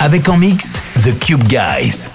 Avec en mix The Cube Guys.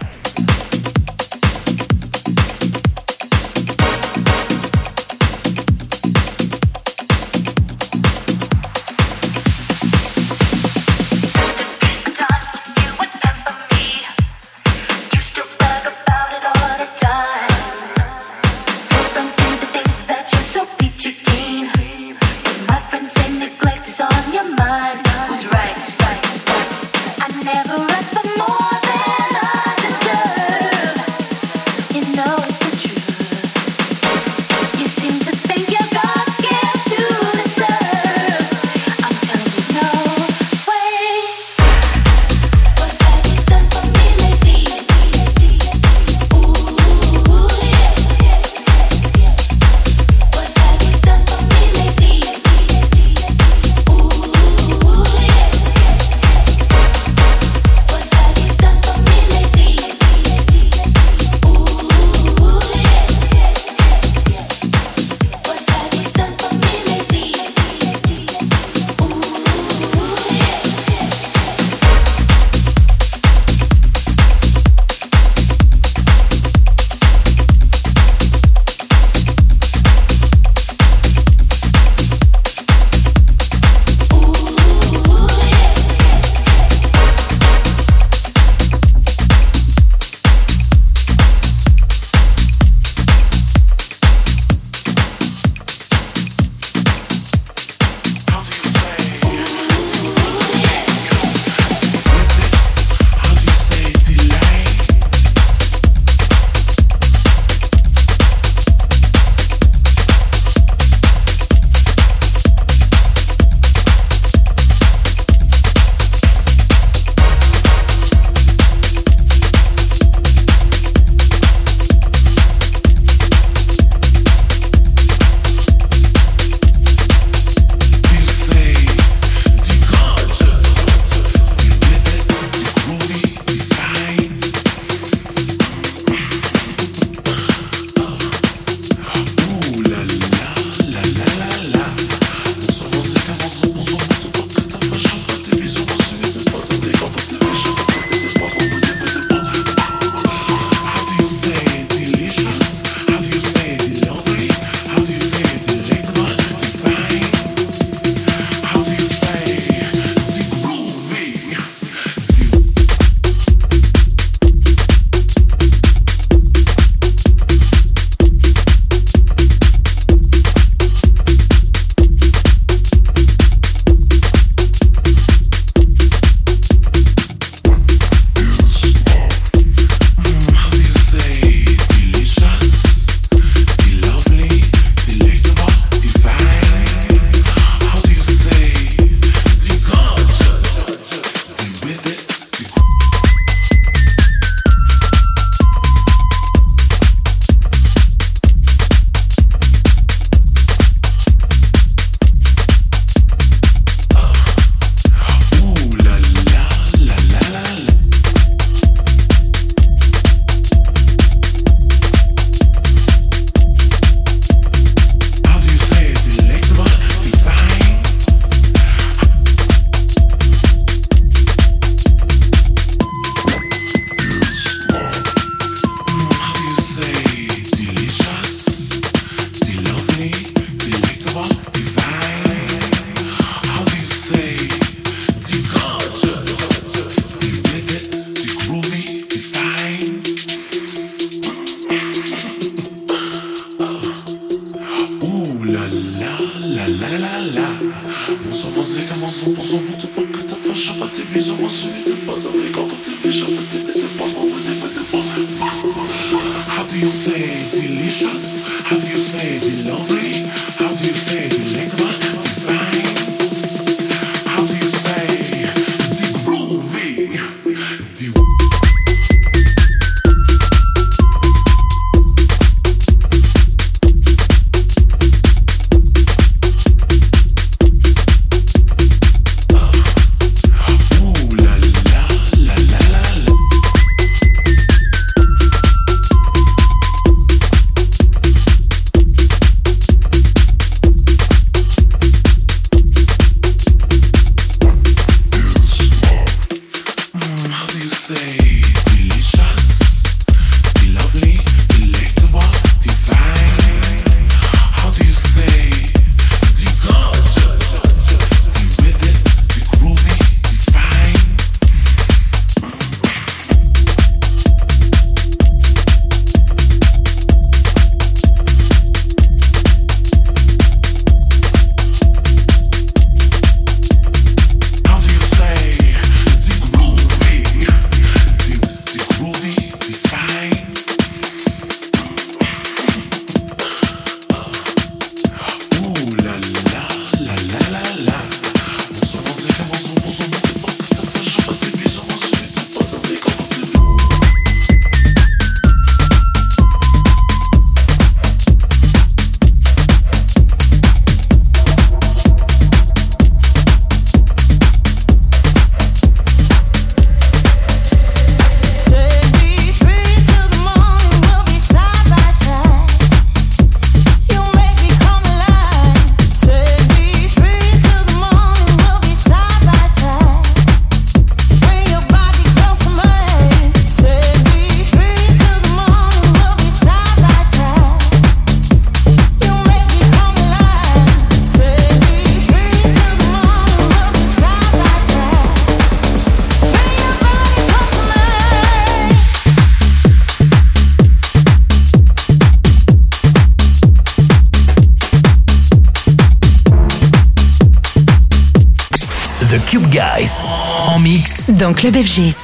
Dans Club FG.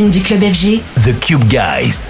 Du club FG, The Cube Guys.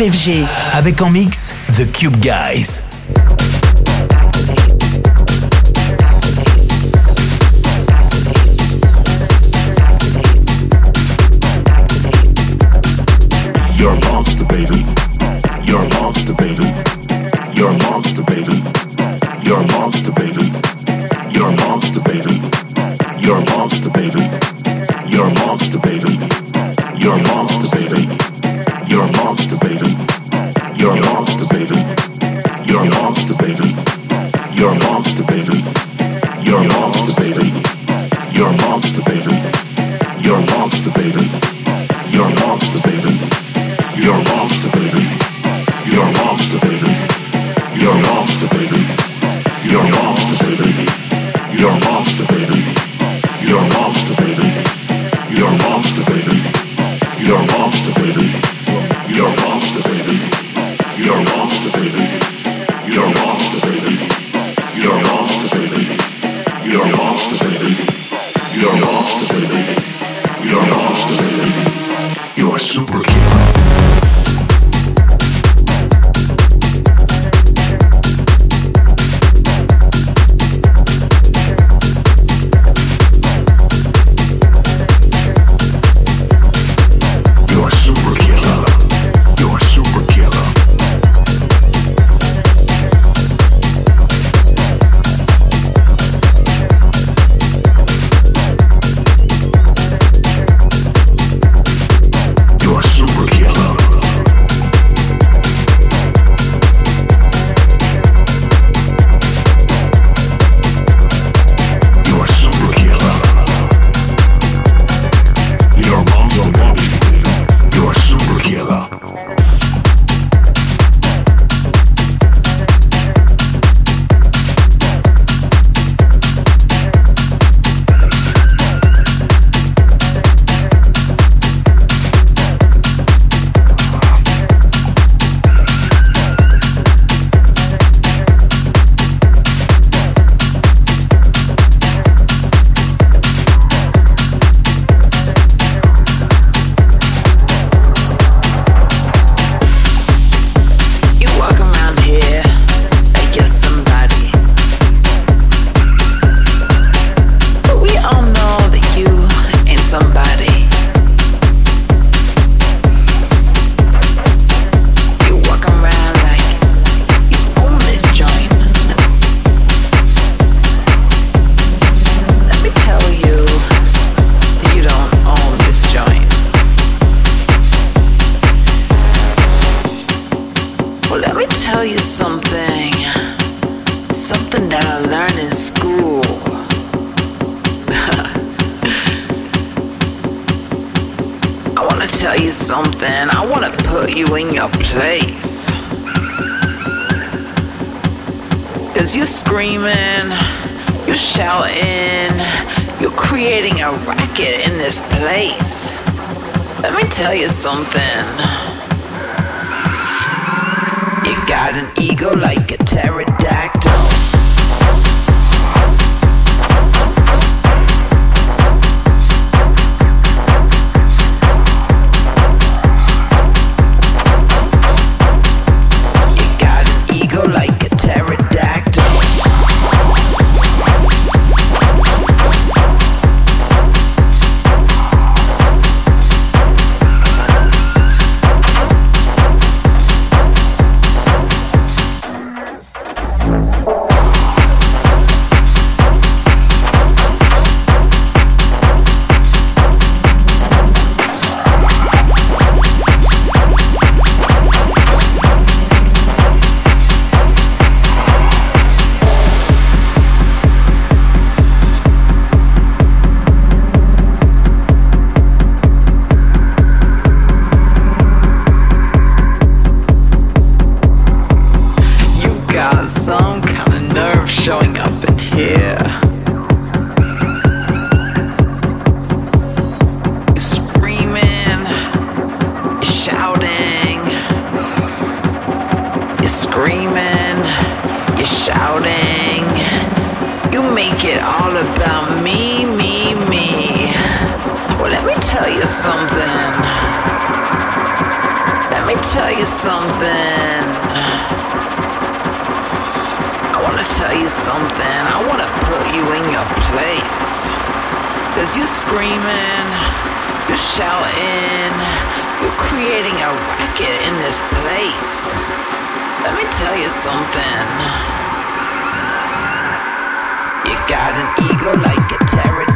FG. Avec en mix The Cube Guys. Your monster, baby. you something. I want to put you in your place. Cause you're screaming, you're shouting, you're creating a racket in this place. Let me tell you something. You got an ego like a pterodactyl. Something. I wanna put you in your place. Cause you're screaming, you're shouting, you're creating a racket in this place. Let me tell you something. You got an ego like a pterodactyl.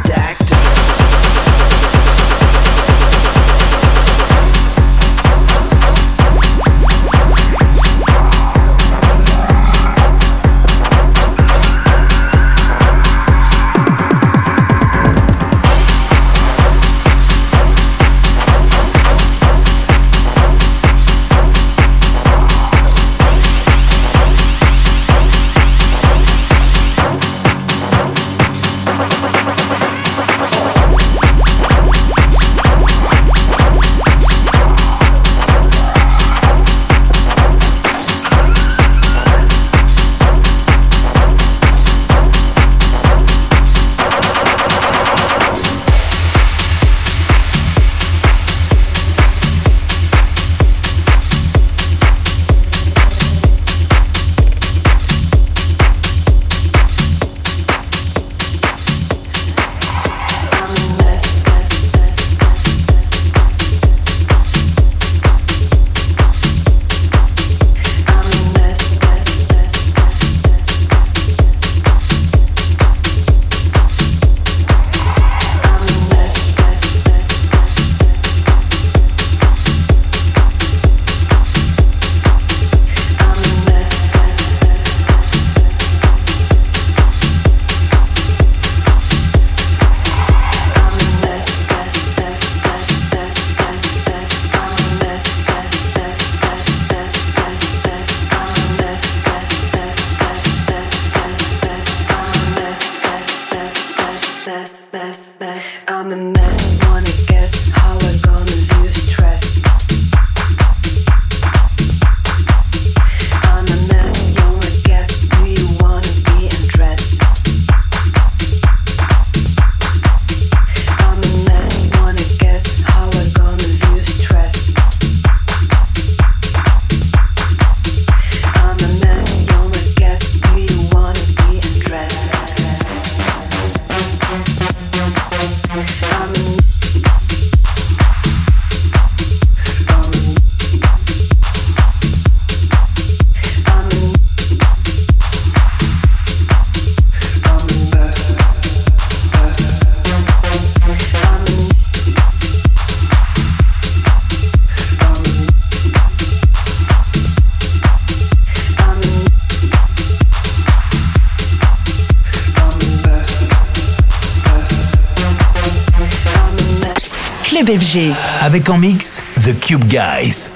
Avec en mix The Cube Guys.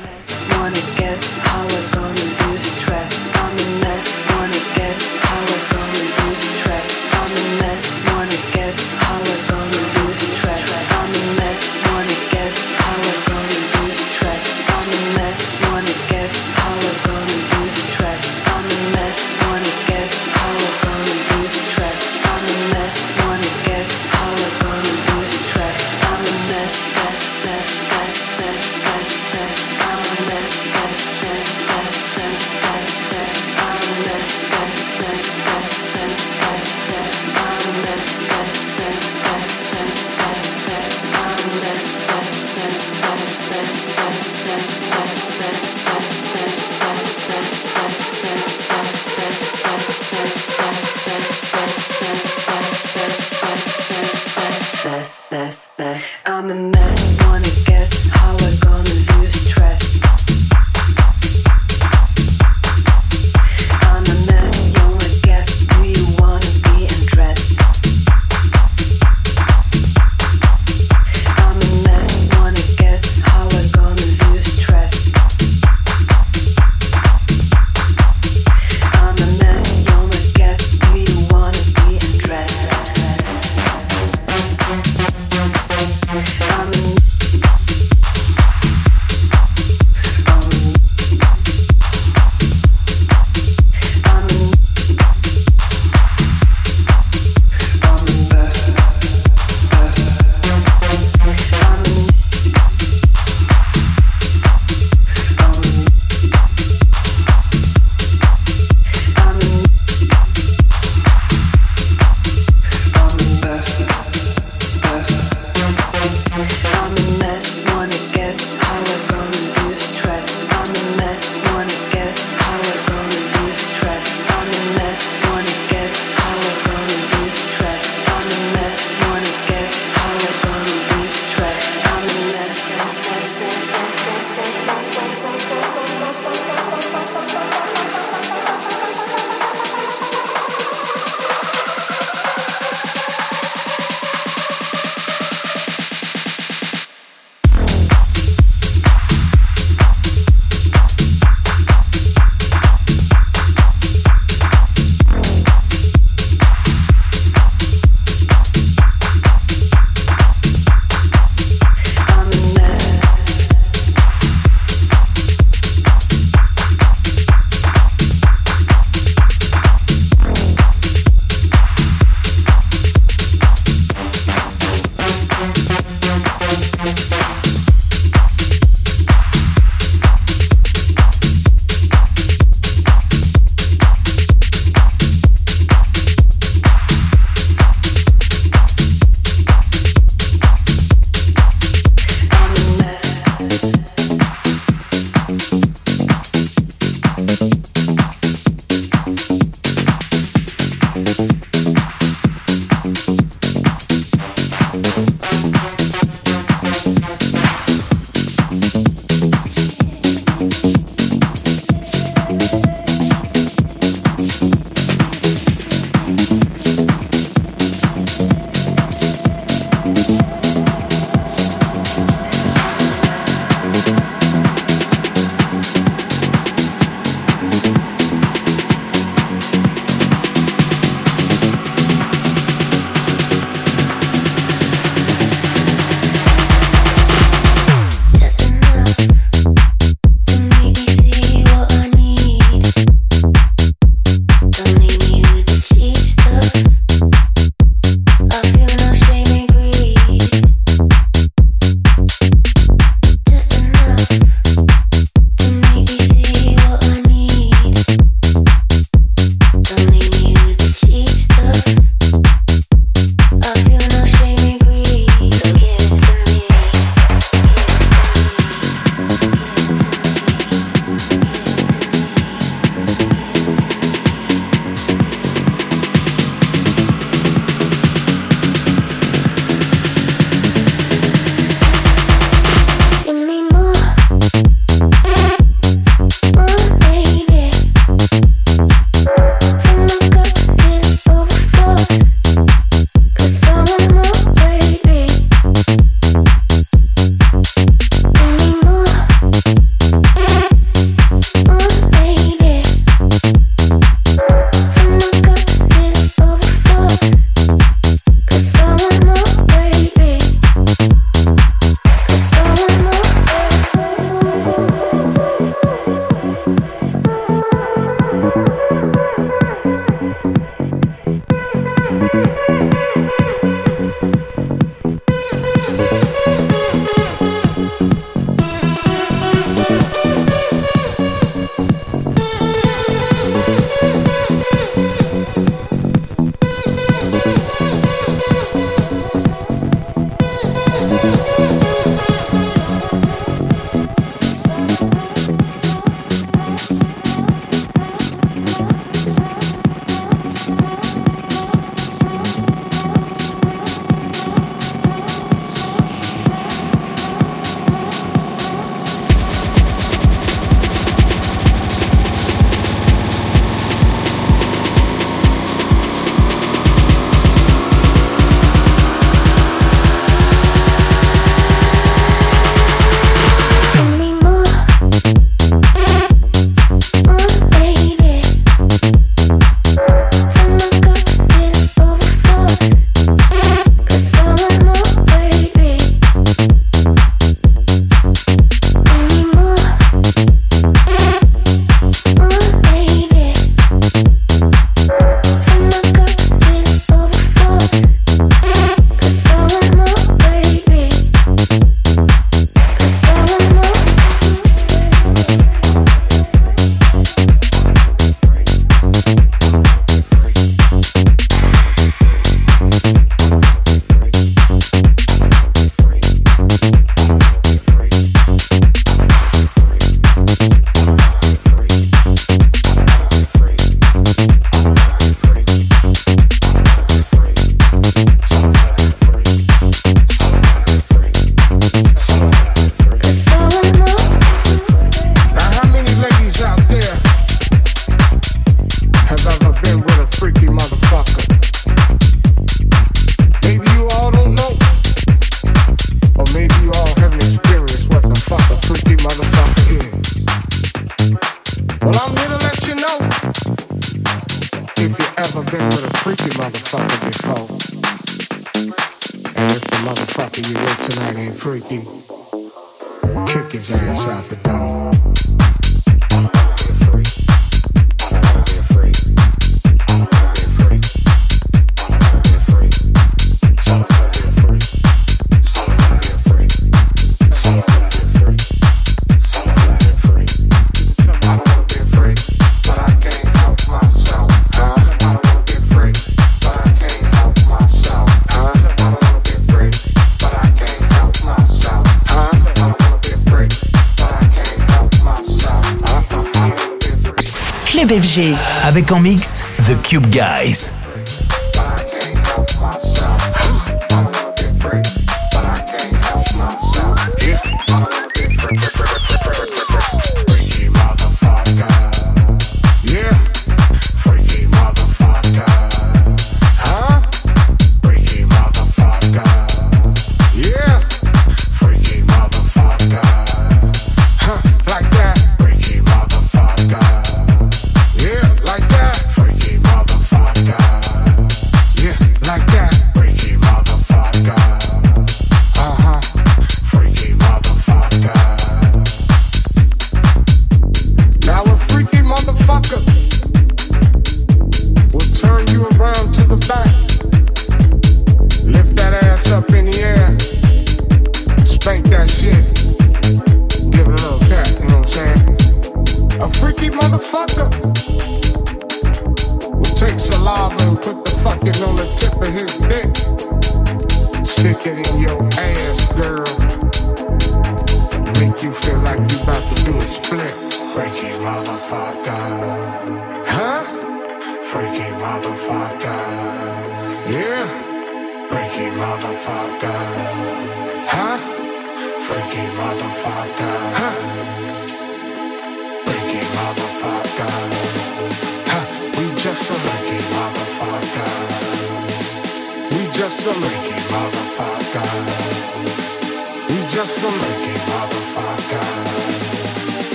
Avec en mix The Cube Guys.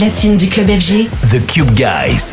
Platine du club FG. The Cube Guys.